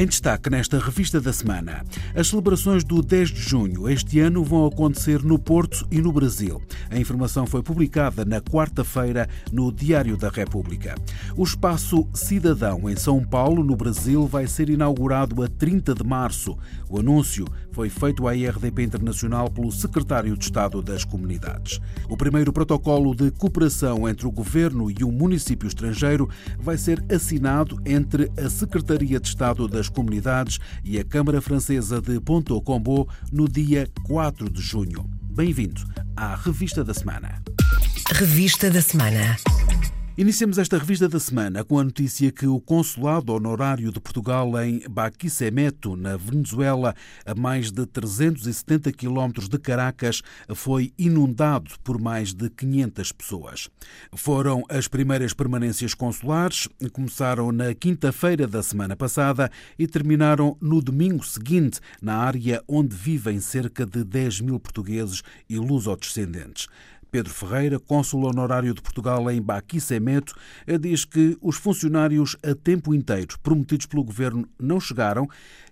Em destaque nesta revista da semana, as celebrações do 10 de junho este ano vão acontecer no Porto e no Brasil. A informação foi publicada na quarta-feira no Diário da República. O espaço Cidadão em São Paulo, no Brasil, vai ser inaugurado a 30 de março. O anúncio foi feito à IRDP Internacional pelo secretário de Estado das Comunidades. O primeiro protocolo de cooperação entre o governo e o município estrangeiro vai ser assinado entre a Secretaria de Estado das Comunidades e a Câmara Francesa de Ponto Combo no dia 4 de junho. Bem-vindo à Revista da Semana. Revista da Semana. Iniciamos esta revista da semana com a notícia que o Consulado Honorário de Portugal em Barquisimeto, na Venezuela, a mais de 370 quilómetros de Caracas, foi inundado por mais de 500 pessoas. Foram as primeiras permanências consulares, começaram na quinta-feira da semana passada e terminaram no domingo seguinte, na área onde vivem cerca de 10 mil portugueses e lusodescendentes. Pedro Ferreira, cônsul honorário de Portugal em Barquisimeto, diz que os funcionários a tempo inteiro prometidos pelo governo não chegaram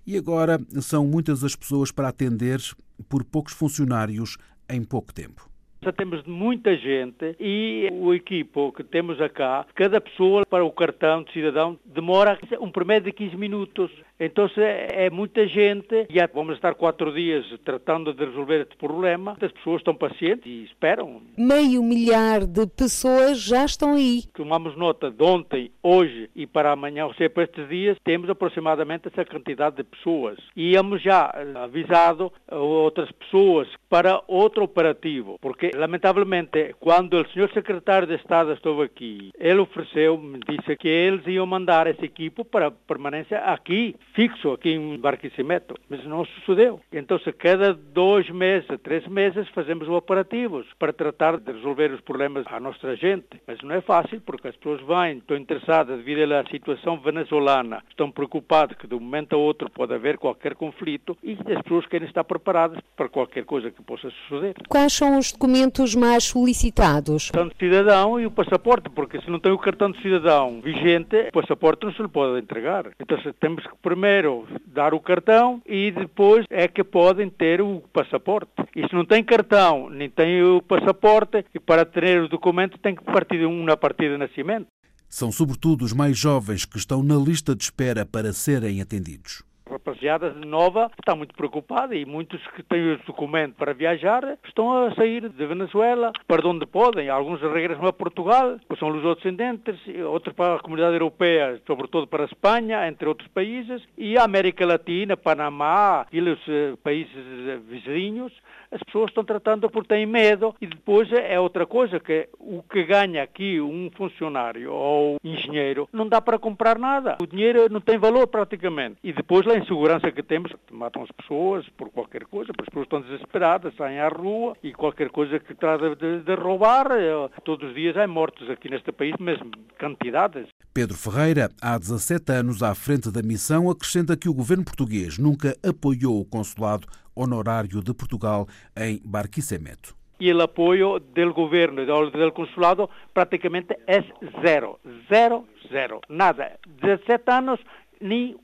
e agora são muitas as pessoas para atender por poucos funcionários em pouco tempo. Já temos muita gente e o equipo que temos cá, cada pessoa para o cartão de cidadão demora um promédio de 15 minutos. Então é muita gente e vamos estar quatro dias tratando de resolver este problema. As pessoas estão pacientes e esperam. Meio milhar de pessoas já estão aí. Tomamos nota de ontem, hoje e para amanhã, ou seja, para estes dias, temos aproximadamente essa quantidade de pessoas. E hemos já avisado outras pessoas para outro operativo, porque lamentavelmente quando o senhor secretário de Estado esteve aqui, ele ofereceu, disse que eles iam mandar esse equipo para permanência aqui fixo aqui em Barquisimeto, mas não sucedeu. Então, se cada dois meses, três meses, fazemos operativos para tratar de resolver os problemas à nossa gente. Mas não é fácil, porque as pessoas vêm, estão interessadas devido à situação venezuelana, estão preocupadas que de um momento a outro pode haver qualquer conflito e as pessoas querem estar preparadas para qualquer coisa que possa suceder. Quais são os documentos mais solicitados? O cartão de cidadão e o passaporte, porque se não tem o cartão de cidadão vigente, o passaporte não se lhe pode entregar. Então, temos que primeiro primeiro dar o cartão e depois é que podem ter o passaporte. E se não tem cartão, nem tem o passaporte, e para ter o documento tem que partir um na partida de nascimento. São sobretudo os mais jovens que estão na lista de espera para serem atendidos rapaziada nova está muito preocupada e muitos que têm o documento para viajar estão a sair de Venezuela para onde podem. Alguns regressam a Portugal, que são lusodescendentes, outros para a comunidade europeia, sobretudo para a Espanha, entre outros países, e a América Latina, Panamá e os eh, países eh, vizinhos as pessoas estão tratando por têm medo e depois é outra coisa que o que ganha aqui um funcionário ou engenheiro não dá para comprar nada. O dinheiro não tem valor praticamente. E depois a insegurança que temos, matam as pessoas por qualquer coisa, as pessoas estão desesperadas, saem à rua e qualquer coisa que trata de, de roubar, eh, todos os dias há mortos aqui neste país, mesmo quantidades. Pedro Ferreira, há 17 anos à frente da missão, acrescenta que o governo português nunca apoiou o consulado honorário de Portugal em Barquisimeto. E o apoio do governo e do consulado praticamente é zero. Zero, zero. Nada. 17 anos, nem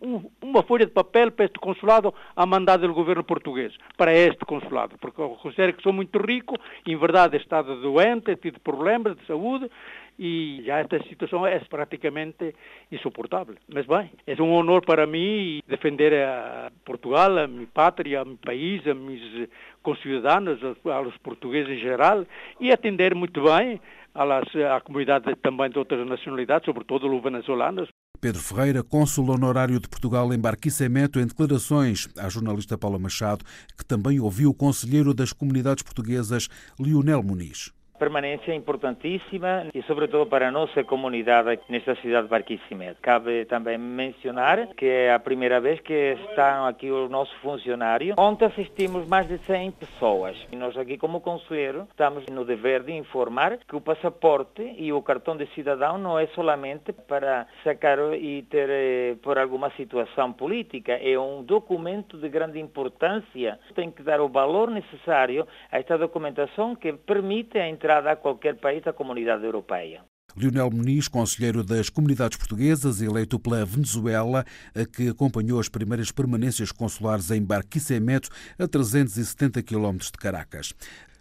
uma folha de papel para este consulado a mandar do governo português, para este consulado, porque eu considero que sou muito rico, em verdade estado doente, tido problemas de saúde, e já esta situação é praticamente insuportável. Mas bem, é um honor para mim defender a Portugal, a minha pátria, a meu país, a meus concidadãos, aos portugueses em geral, e atender muito bem à comunidade também de outras nacionalidades, sobretudo os venezuelanos. Pedro Ferreira, cônsul honorário de Portugal em Barquisimeto, em declarações à jornalista Paula Machado, que também ouviu o conselheiro das comunidades portuguesas, Lionel Muniz permanência importantíssima e, sobretudo, para a nossa comunidade nesta cidade de Barquisimeto. Cabe também mencionar que é a primeira vez que estão aqui o nosso funcionário. Ontem assistimos mais de 100 pessoas e nós aqui, como conselheiro, estamos no dever de informar que o passaporte e o cartão de cidadão não é solamente para sacar e ter eh, por alguma situação política, é um documento de grande importância. Tem que dar o valor necessário a esta documentação que permite a entrada a qualquer país da comunidade europeia. Lionel Muniz, conselheiro das comunidades portuguesas, eleito pela Venezuela, que acompanhou as primeiras permanências consulares em Barquisimeto, a 370 km de Caracas.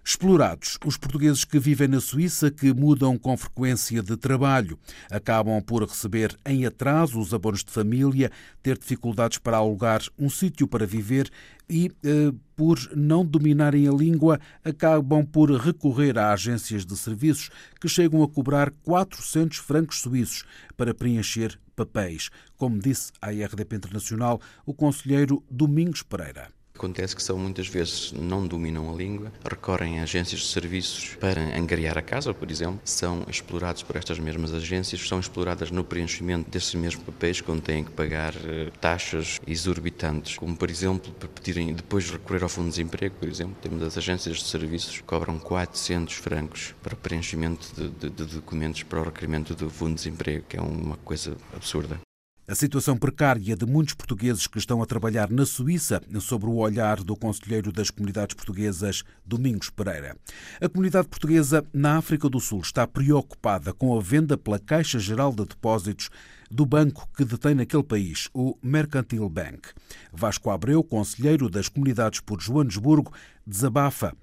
Explorados, os portugueses que vivem na Suíça, que mudam com frequência de trabalho, acabam por receber em atraso os abonos de família, ter dificuldades para alugar um sítio para viver e, eh, por não dominarem a língua, acabam por recorrer a agências de serviços que chegam a cobrar 400 francos suíços para preencher papéis, como disse à RDP Internacional o conselheiro Domingos Pereira. Acontece que são muitas vezes não dominam a língua, recorrem a agências de serviços para angariar a casa, por exemplo, são explorados por estas mesmas agências, são exploradas no preenchimento desses mesmos papéis quando têm que pagar eh, taxas exorbitantes, como por exemplo, para pedirem depois recorrer ao fundo de desemprego, por exemplo, temos as agências de serviços que cobram 400 francos para o preenchimento de, de, de documentos para o requerimento do fundo de desemprego, que é uma coisa absurda. A situação precária de muitos portugueses que estão a trabalhar na Suíça, sobre o olhar do Conselheiro das Comunidades Portuguesas, Domingos Pereira. A comunidade portuguesa na África do Sul está preocupada com a venda pela Caixa Geral de Depósitos do banco que detém naquele país, o Mercantil Bank. Vasco Abreu, Conselheiro das Comunidades por Joanesburgo, desabafa.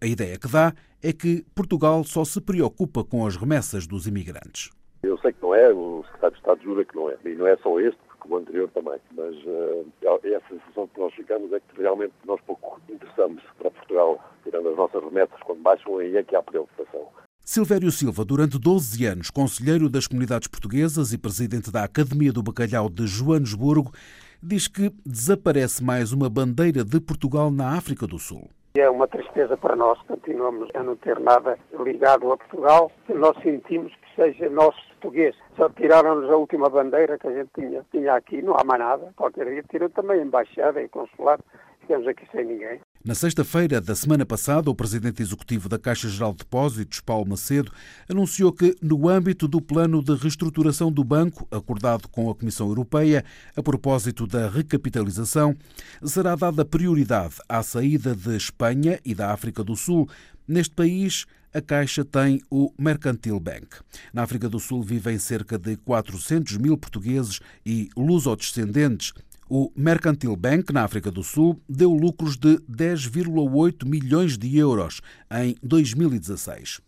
A ideia que dá é que Portugal só se preocupa com as remessas dos imigrantes. Eu sei que não é, o secretário de Estado jura que não é. E não é só este, porque o anterior também. Mas uh, essa sensação que nós ficamos é que realmente nós pouco interessamos para Portugal, tirando as nossas remessas, quando baixam aí é que há preocupação. Silvério Silva, durante 12 anos, conselheiro das comunidades portuguesas e presidente da Academia do Bacalhau de Joanesburgo, diz que desaparece mais uma bandeira de Portugal na África do Sul. É uma tristeza para nós, continuamos a não ter nada ligado a Portugal, nós sentimos que seja nosso português. Só tiraram-nos a última bandeira que a gente tinha, tinha aqui, não há mais nada. Qualquer dia tiram também a embaixada e consulado. Ficamos aqui sem ninguém. Na sexta-feira da semana passada, o presidente executivo da Caixa Geral de Depósitos, Paulo Macedo, anunciou que, no âmbito do plano de reestruturação do banco, acordado com a Comissão Europeia, a propósito da recapitalização, será dada prioridade à saída de Espanha e da África do Sul. Neste país, a Caixa tem o Mercantil Bank. Na África do Sul vivem cerca de 400 mil portugueses e lusodescendentes. O Mercantil Bank, na África do Sul, deu lucros de 10,8 milhões de euros em 2016.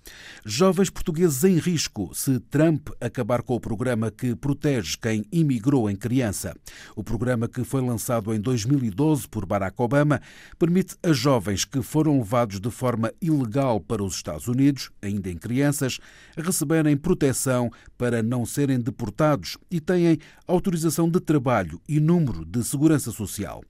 Jovens portugueses em risco se Trump acabar com o programa que protege quem imigrou em criança. O programa que foi lançado em 2012 por Barack Obama permite a jovens que foram levados de forma ilegal para os Estados Unidos, ainda em crianças, receberem proteção para não serem deportados e têm autorização de trabalho e número de Segurança Social.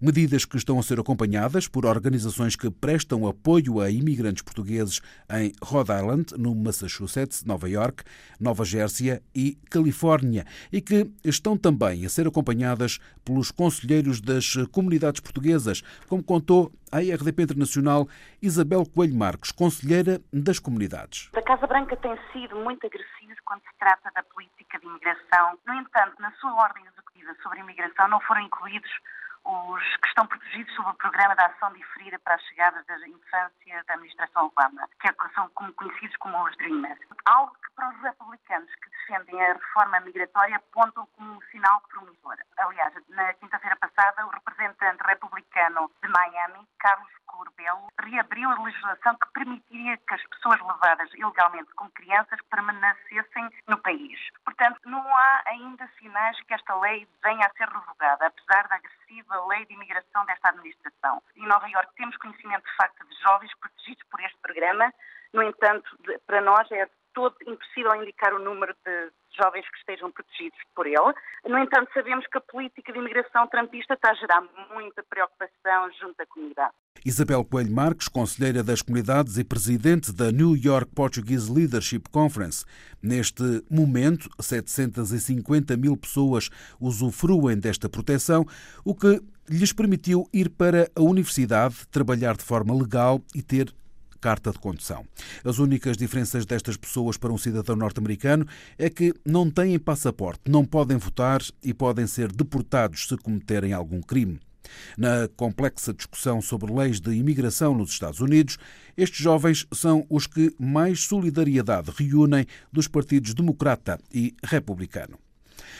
Medidas que estão a ser acompanhadas por organizações que prestam apoio a imigrantes portugueses em Rhode Island, no Massachusetts, Nova York, Nova Jersey e Califórnia e que estão também a ser acompanhadas pelos conselheiros das comunidades portuguesas, como contou a RDP Internacional Isabel Coelho Marques, conselheira das comunidades. A Casa Branca tem sido muito agressiva quando se trata da política de imigração. No entanto, na sua ordem executiva sobre imigração não foram incluídos os que estão protegidos sob o Programa de Ação Diferida para as Chegadas da Infância da Administração Obama, que são conhecidos como os Dreamers. Algo que para os republicanos que defendem a reforma migratória apontam como um sinal promissor. Aliás, na quinta-feira passada, o representante republicano de Miami, Carlos Corbelo, reabriu a legislação que permitiria que as pessoas levadas ilegalmente como crianças permanecessem no país. Portanto, não há ainda sinais que esta lei venha a ser revogada, apesar da agressiva lei de imigração desta administração. Em Nova Iorque temos conhecimento de facto de jovens protegidos por este programa, no entanto, para nós é todo impossível indicar o número de jovens que estejam protegidos por ele. No entanto, sabemos que a política de imigração trampista está a gerar muita preocupação junto à comunidade. Isabel Coelho Marques, conselheira das comunidades e presidente da New York Portuguese Leadership Conference. Neste momento, 750 mil pessoas usufruem desta proteção, o que lhes permitiu ir para a universidade, trabalhar de forma legal e ter carta de condução. As únicas diferenças destas pessoas para um cidadão norte-americano é que não têm passaporte, não podem votar e podem ser deportados se cometerem algum crime. Na complexa discussão sobre leis de imigração nos Estados Unidos, estes jovens são os que mais solidariedade reúnem dos partidos democrata e republicano.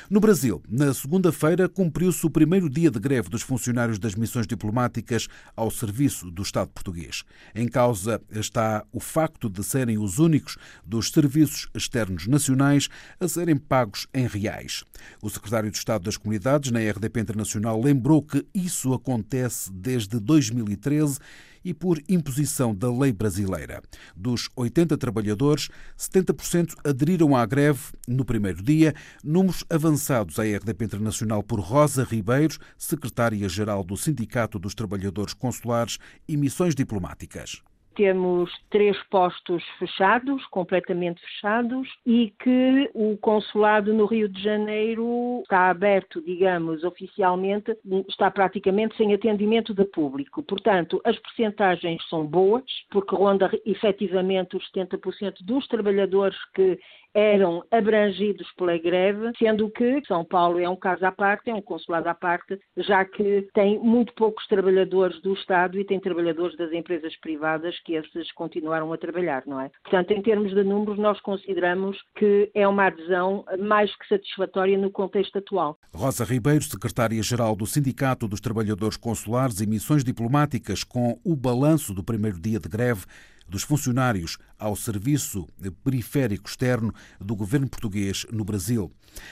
No Brasil, na segunda-feira, cumpriu-se o primeiro dia de greve dos funcionários das missões diplomáticas ao serviço do Estado português. Em causa está o facto de serem os únicos dos serviços externos nacionais a serem pagos em reais. O secretário de Estado das Comunidades, na RDP Internacional, lembrou que isso acontece desde 2013 e por imposição da lei brasileira. Dos 80 trabalhadores, 70% aderiram à greve no primeiro dia, números avançados à RDP Internacional por Rosa Ribeiros, secretária-geral do Sindicato dos Trabalhadores Consulares e Missões Diplomáticas temos três postos fechados, completamente fechados, e que o consulado no Rio de Janeiro está aberto, digamos, oficialmente, está praticamente sem atendimento de público. Portanto, as percentagens são boas, porque ronda efetivamente os 70% dos trabalhadores que eram abrangidos pela greve, sendo que São Paulo é um caso à parte, é um consulado à parte, já que tem muito poucos trabalhadores do Estado e tem trabalhadores das empresas privadas que esses continuaram a trabalhar, não é? Portanto, em termos de números, nós consideramos que é uma adesão mais que satisfatória no contexto atual. Rosa Ribeiro, secretária-geral do Sindicato dos Trabalhadores Consulares e Missões Diplomáticas, com o balanço do primeiro dia de greve, dos funcionários ao serviço periférico externo do governo português no Brasil.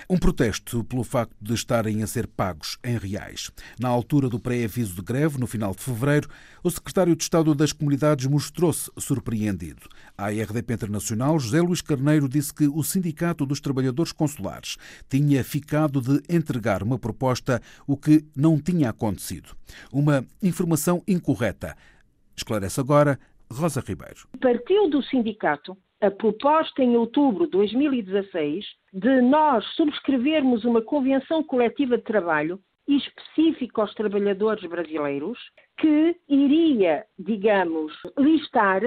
Um protesto pelo facto de estarem a ser pagos em reais. Na altura do pré-aviso de greve, no final de fevereiro, o secretário de Estado das Comunidades mostrou-se surpreendido. À RDP Internacional, José Luís Carneiro disse que o Sindicato dos Trabalhadores Consulares tinha ficado de entregar uma proposta, o que não tinha acontecido. Uma informação incorreta. Esclarece agora Rosa Ribeiro. Partiu do sindicato a proposta em outubro de 2016 de nós subscrevermos uma convenção coletiva de trabalho específica aos trabalhadores brasileiros que iria, digamos, listar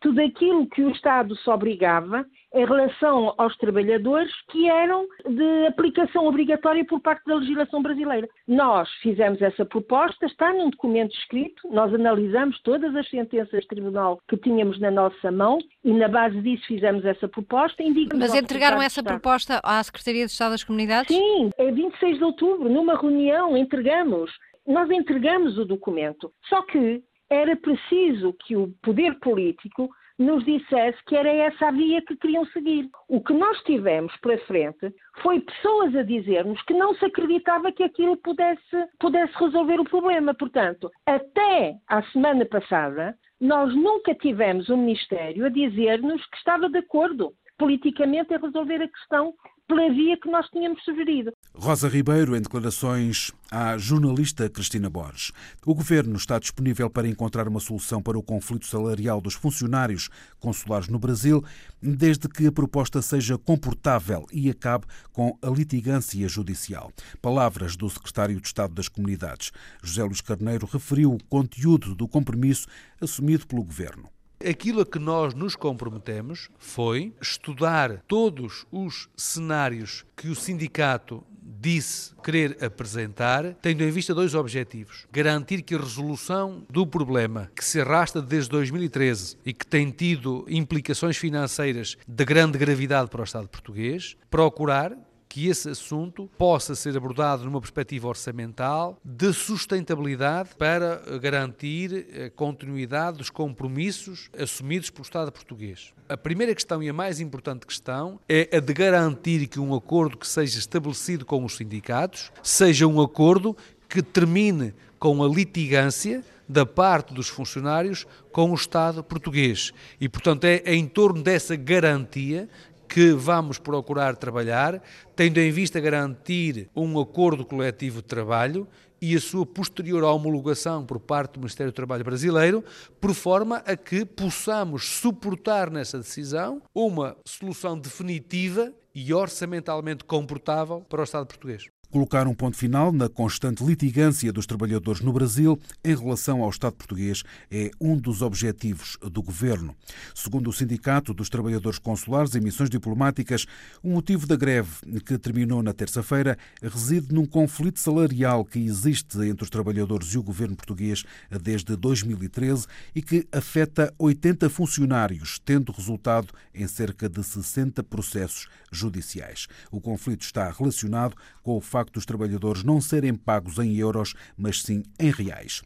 tudo aquilo que o Estado se obrigava em relação aos trabalhadores que eram de aplicação obrigatória por parte da legislação brasileira. Nós fizemos essa proposta, está num documento escrito, nós analisamos todas as sentenças de tribunal que tínhamos na nossa mão e na base disso fizemos essa proposta. Mas entregaram essa proposta à Secretaria de Estado das Comunidades? Sim, é 26 de outubro, numa reunião, entregamos. Nós entregamos o documento. Só que era preciso que o poder político nos dissesse que era essa a via que queriam seguir. O que nós tivemos pela frente foi pessoas a dizer-nos que não se acreditava que aquilo pudesse, pudesse resolver o problema. Portanto, até à semana passada, nós nunca tivemos o Ministério a dizer-nos que estava de acordo politicamente a resolver a questão pela via que nós tínhamos sugerido. Rosa Ribeiro, em declarações à jornalista Cristina Borges. O governo está disponível para encontrar uma solução para o conflito salarial dos funcionários consulares no Brasil, desde que a proposta seja comportável e acabe com a litigância judicial. Palavras do secretário de Estado das Comunidades. José Luís Carneiro referiu o conteúdo do compromisso assumido pelo governo. Aquilo a que nós nos comprometemos foi estudar todos os cenários que o sindicato disse querer apresentar, tendo em vista dois objetivos. Garantir que a resolução do problema, que se arrasta desde 2013 e que tem tido implicações financeiras de grande gravidade para o Estado português, procurar que esse assunto possa ser abordado numa perspectiva orçamental de sustentabilidade para garantir a continuidade dos compromissos assumidos pelo Estado português. A primeira questão e a mais importante questão é a de garantir que um acordo que seja estabelecido com os sindicatos seja um acordo que termine com a litigância da parte dos funcionários com o Estado português. E, portanto, é em torno dessa garantia que vamos procurar trabalhar, tendo em vista garantir um acordo coletivo de trabalho e a sua posterior homologação por parte do Ministério do Trabalho brasileiro, por forma a que possamos suportar nessa decisão uma solução definitiva e orçamentalmente comportável para o Estado português colocar um ponto final na constante litigância dos trabalhadores no Brasil em relação ao Estado português é um dos objetivos do governo. Segundo o Sindicato dos Trabalhadores Consulares e Missões Diplomáticas, o motivo da greve, que terminou na terça-feira, reside num conflito salarial que existe entre os trabalhadores e o governo português desde 2013 e que afeta 80 funcionários, tendo resultado em cerca de 60 processos judiciais. O conflito está relacionado com o facto dos trabalhadores não serem pagos em euros, mas sim em reais.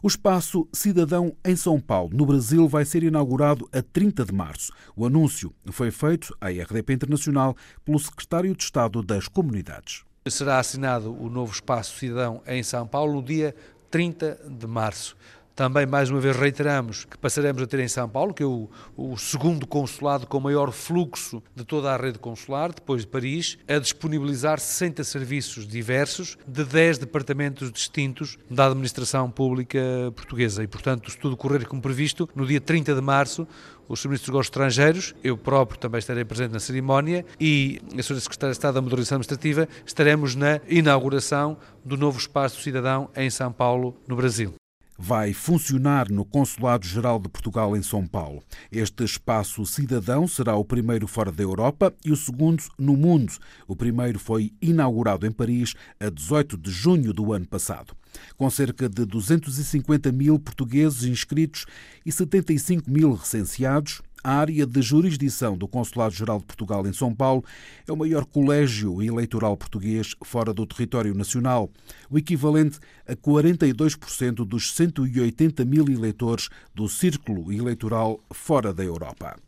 O espaço Cidadão em São Paulo, no Brasil, vai ser inaugurado a 30 de março. O anúncio foi feito à RDP Internacional pelo secretário de Estado das Comunidades. Será assinado o novo espaço Cidadão em São Paulo no dia 30 de março. Também, mais uma vez, reiteramos que passaremos a ter em São Paulo, que é o, o, segundo consulado com maior fluxo de toda a rede consular, depois de Paris, a disponibilizar 60 serviços diversos de 10 departamentos distintos da administração pública portuguesa. E, portanto, se tudo correr como previsto, no dia 30 de março, os ministros dos estrangeiros, eu próprio também estarei presente na cerimónia e a Sra. Secretária de Estado da Modernização Administrativa estaremos na inauguração do novo Espaço Cidadão em São Paulo, no Brasil vai funcionar no Consulado-Geral de Portugal em São Paulo. Este espaço cidadão será o primeiro fora da Europa e o segundo no mundo. O primeiro foi inaugurado em Paris a 18 de junho do ano passado. Com cerca de 250 mil portugueses inscritos e 75 mil recenseados, a área de jurisdição do Consulado-Geral de Portugal em São Paulo é o maior colégio eleitoral português fora do território nacional, o equivalente a 42% dos 180 mil eleitores do círculo eleitoral fora da Europa.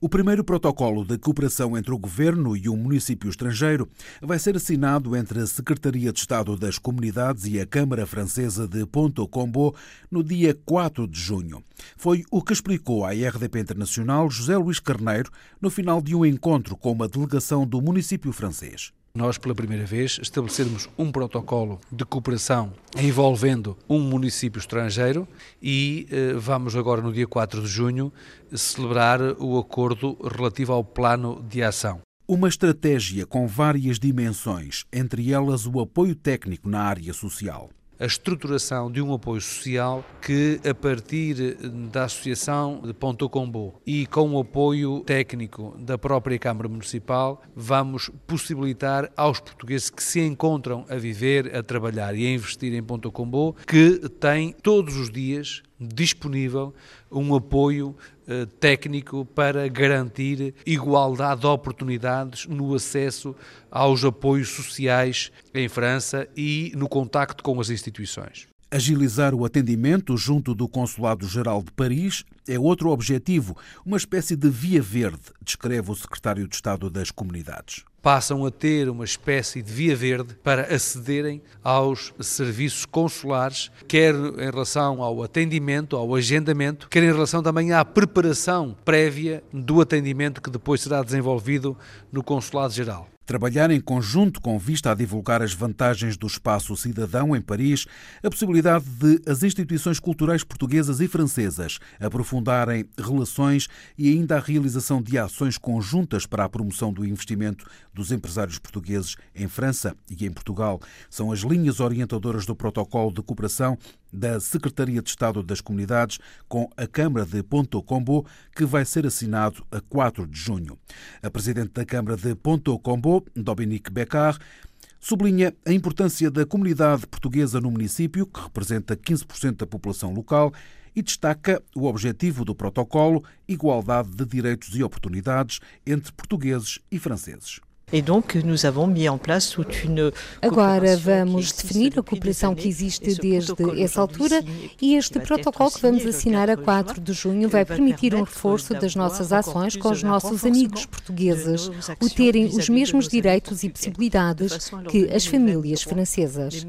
O primeiro protocolo de cooperação entre o governo e um município estrangeiro vai ser assinado entre a Secretaria de Estado das Comunidades e a Câmara Francesa de Ponto Combo no dia 4 de junho. Foi o que explicou à RDP Internacional José Luís Carneiro no final de um encontro com uma delegação do município francês nós, pela primeira vez, estabelecermos um protocolo de cooperação envolvendo um município estrangeiro e eh, vamos agora, no dia 4 de junho, celebrar o acordo relativo ao plano de ação. Uma estratégia com várias dimensões, entre elas o apoio técnico na área social a estruturação de um apoio social que, a partir da Associação de Ponto Combo e com o apoio técnico da própria Câmara Municipal, vamos possibilitar aos portugueses que se encontram a viver, a trabalhar e a investir em Ponto Combo, que têm todos os dias disponível um apoio eh, técnico para garantir igualdade de oportunidades no acesso aos apoios sociais em França e no contacto com as instituições. Agilizar o atendimento junto do Consulado-Geral de Paris é outro objetivo, uma espécie de via verde, descreve o secretário de Estado das Comunidades passam a ter uma espécie de via verde para acederem aos serviços consulares, quer em relação ao atendimento, ao agendamento, quer em relação também à preparação prévia do atendimento que depois será desenvolvido no Consulado Geral. Trabalhar em conjunto com vista a divulgar as vantagens do espaço cidadão em Paris, a possibilidade de as instituições culturais portuguesas e francesas aprofundarem relações e ainda a realização de ações conjuntas para a promoção do investimento dos empresários portugueses em França e em Portugal. São as linhas orientadoras do protocolo de cooperação da Secretaria de Estado das Comunidades com a Câmara de Ponto Combo, que vai ser assinado a 4 de junho. A Presidente da Câmara de Ponto Combo, Dominique Beccar, sublinha a importância da comunidade portuguesa no município, que representa 15% da população local, e destaca o objetivo do protocolo, igualdade de direitos e oportunidades entre portugueses e franceses. Agora vamos definir a cooperação que existe desde essa altura e este protocolo que vamos assinar a 4 de junho vai permitir um reforço das nossas ações com os nossos amigos portugueses, o terem os mesmos direitos e possibilidades que as famílias francesas.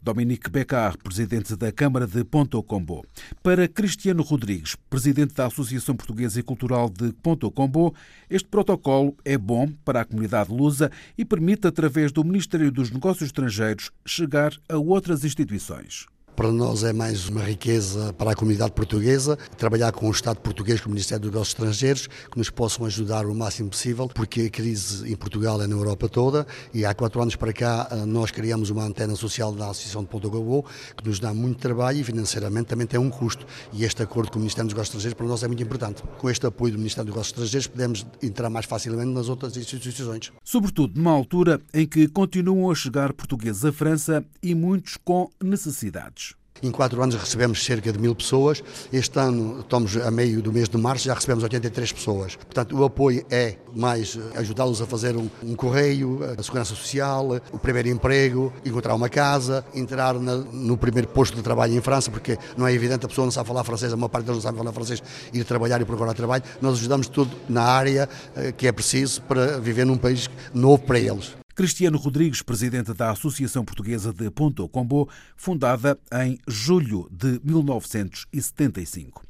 Dominique Beccar, presidente da Câmara de Ponto Combo. Para Cristiano Rodrigues, presidente da Associação Portuguesa e Cultural de Ponto Combo, Este protocolo é bom para a comunidade lusa e permite, através do Ministério dos Negócios Estrangeiros, chegar a outras instituições. Para nós é mais uma riqueza para a comunidade portuguesa trabalhar com o Estado português, com o Ministério dos Negócios Estrangeiros, que nos possam ajudar o máximo possível, porque a crise em Portugal é na Europa toda e há quatro anos para cá eh, nós criamos uma antena social da Associação de Ponto Gabô, que nos dá muito trabalho e financeiramente também tem um custo. E este acordo com o Ministério dos Negócios Estrangeiros para nós é muito importante. Com este apoio do Ministério dos Negócios Estrangeiros podemos entrar mais facilmente nas outras instituições. Sobretudo numa altura em que continuam a chegar portugueses à França e muitos com necessidades. Em quatro anos recebemos cerca de mil pessoas. Este ano, estamos a meio do mês de março, já recebemos 83 pessoas. Portanto, o apoio é mais eh, ajudá-los a fazer um, um, correio, a segurança social, o primeiro emprego, encontrar uma casa, entrar na, no primeiro posto de trabalho em França, porque não é evidente, a pessoa não sabe falar francês, a maior parte deles não sabe falar francês, ir trabalhar e procurar trabalho. Nós ajudamos tudo na área eh, que é preciso para viver num país novo para eles. Cristiano Rodrigues, presidente da Associação Portuguesa de Ponto Combo, fundada em julho de 1975.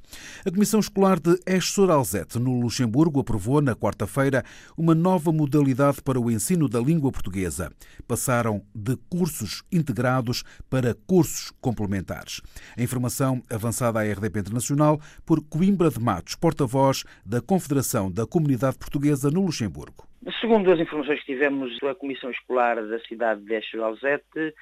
A Comissão Escolar de Esch-sur-Alzette, no Luxemburgo, aprovou na quarta-feira uma nova modalidade para o ensino da língua portuguesa. Passaram de cursos integrados para cursos complementares. A informação avançada à RDP Internacional por Coimbra de Matos, porta-voz da Confederação da Comunidade Portuguesa no Luxemburgo. Segundo as informações que tivemos, a Comissão Escolar da cidade de Esch-Alzette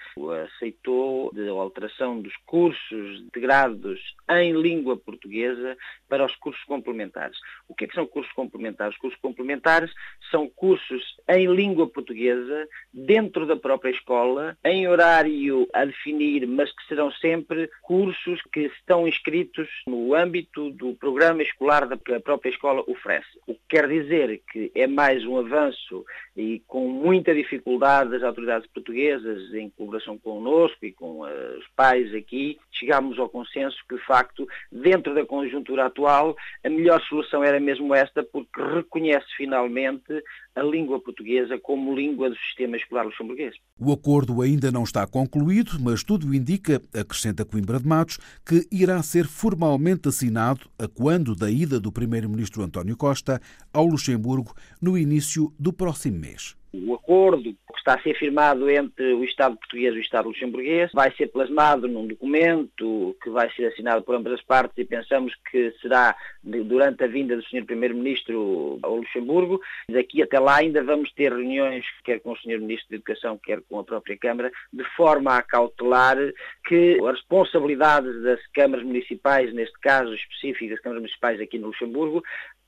aceitou a alteração dos cursos integrados em língua portuguesa para os cursos complementares. O que, é que são cursos complementares? Os cursos complementares são cursos em língua portuguesa dentro da própria escola, em horário a definir, mas que serão sempre cursos que estão inscritos no âmbito do programa escolar que a própria escola oferece. O que quer dizer que é mais um avanço e com muita dificuldade das autoridades portuguesas, em colaboração connosco e com uh, os aqui, chegámos ao consenso que, de facto, dentro da conjuntura atual, a melhor solução era mesmo esta, porque reconhece finalmente a língua portuguesa como língua do sistema escolar luxemburguês. O acordo ainda não está concluído, mas tudo indica, acrescenta Coimbra de Matos, que irá ser formalmente assinado a quando da ida do primeiro-ministro António Costa ao Luxemburgo no início do próximo mês. O acordo que está a ser firmado entre o Estado português e o Estado luxemburguês vai ser plasmado num documento que vai ser assinado por ambas as partes e pensamos que será durante a vinda do Sr. Primeiro-Ministro ao Luxemburgo. Daqui até lá ainda vamos ter reuniões, quer com o Sr. Ministro da Educação, quer com a própria Câmara, de forma a cautelar que as responsabilidades das câmaras municipais, neste caso específico das câmaras municipais aqui no Luxemburgo,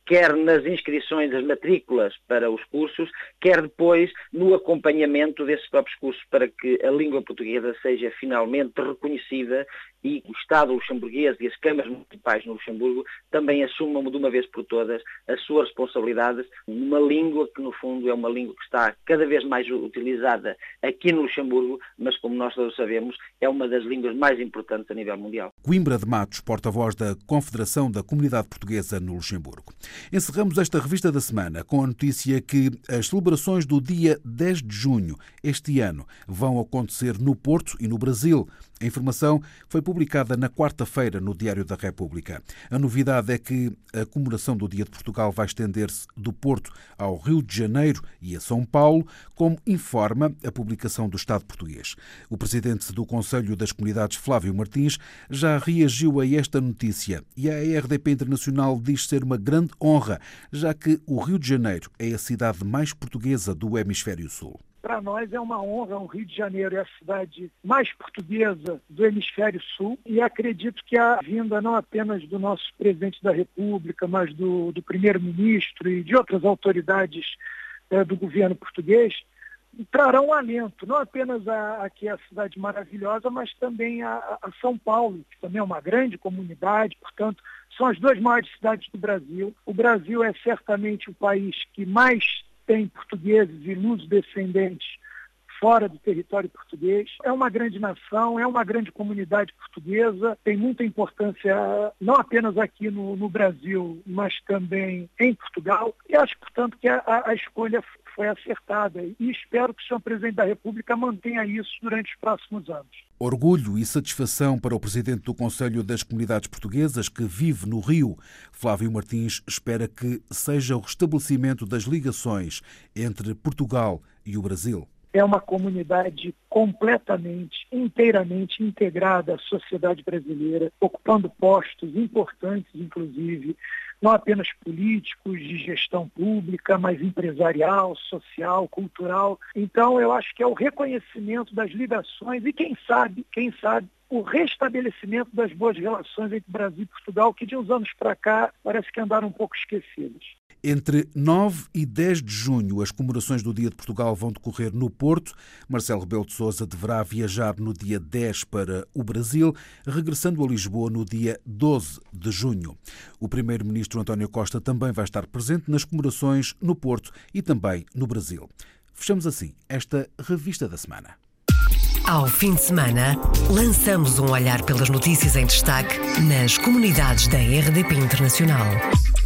quer nas inscrições das matrículas para os cursos, quer depois no acompanhamento desses próprios cursos para que a língua portuguesa seja finalmente reconhecida e o Estado luxemburguês e as câmaras municipais no Luxemburgo também assumam de uma vez por todas as suas responsabilidades numa língua que, no fundo, é uma língua que está cada vez mais utilizada aqui no Luxemburgo, mas, como nós todos sabemos, é uma das línguas mais importantes a nível mundial. Coimbra de Matos, porta-voz da Confederação da Comunidade Portuguesa no Luxemburgo. Encerramos esta revista da semana com a notícia que as celebrações do dia 10 de junho este ano vão acontecer no Porto e no Brasil. A informação foi publicada na quarta-feira no Diário da República. A novidade é que a comemoração do Dia de Portugal vai estender-se do Porto ao Rio de Janeiro e a São Paulo, como informa a publicação do Estado português. O presidente do Conselho das Comunidades, Flávio Martins, já reagiu a esta notícia e a RDP Internacional diz ser uma grande honra, já que o Rio de Janeiro é a cidade mais portuguesa do Hemisfério Sul. Para nós é uma honra, o Rio de Janeiro é a cidade mais portuguesa do hemisfério sul e acredito que a vinda não apenas do nosso presidente da República, mas do, do primeiro-ministro e de outras autoridades é, do governo português trarão um alento, não apenas a, aqui a cidade maravilhosa, mas também a, a São Paulo, que também é uma grande comunidade, portanto, são as duas maiores cidades do Brasil. O Brasil é certamente o país que mais tem portugueses e lusos descendentes fora do território português. É uma grande nação, é uma grande comunidade portuguesa, tem muita importância não apenas aqui no, no Brasil, mas também em Portugal. E acho, portanto, que a, a escolha foi acertada e espero que o senhor presidente da República mantenha isso durante os próximos anos. Orgulho e satisfação para o presidente do Conselho das Comunidades Portuguesas, que vive no Rio. Flávio Martins espera que seja o restabelecimento das ligações entre Portugal e o Brasil é uma comunidade completamente, inteiramente integrada à sociedade brasileira, ocupando postos importantes, inclusive, não apenas políticos, de gestão pública, mas empresarial, social, cultural. Então, eu acho que é o reconhecimento das ligações e, quem sabe, quem sabe, o restabelecimento das boas relações entre Brasil e Portugal, que de uns anos para cá parece que andaram um pouco esquecidas. Entre 9 e 10 de junho, as comemorações do Dia de Portugal vão decorrer no Porto. Marcelo Rebelo de Sousa deverá viajar no dia 10 para o Brasil, regressando a Lisboa no dia 12 de junho. O primeiro-ministro António Costa também vai estar presente nas comemorações no Porto e também no Brasil. Fechamos assim esta revista da semana. Ao fim de semana, lançamos um olhar pelas notícias em destaque nas comunidades da RDP Internacional.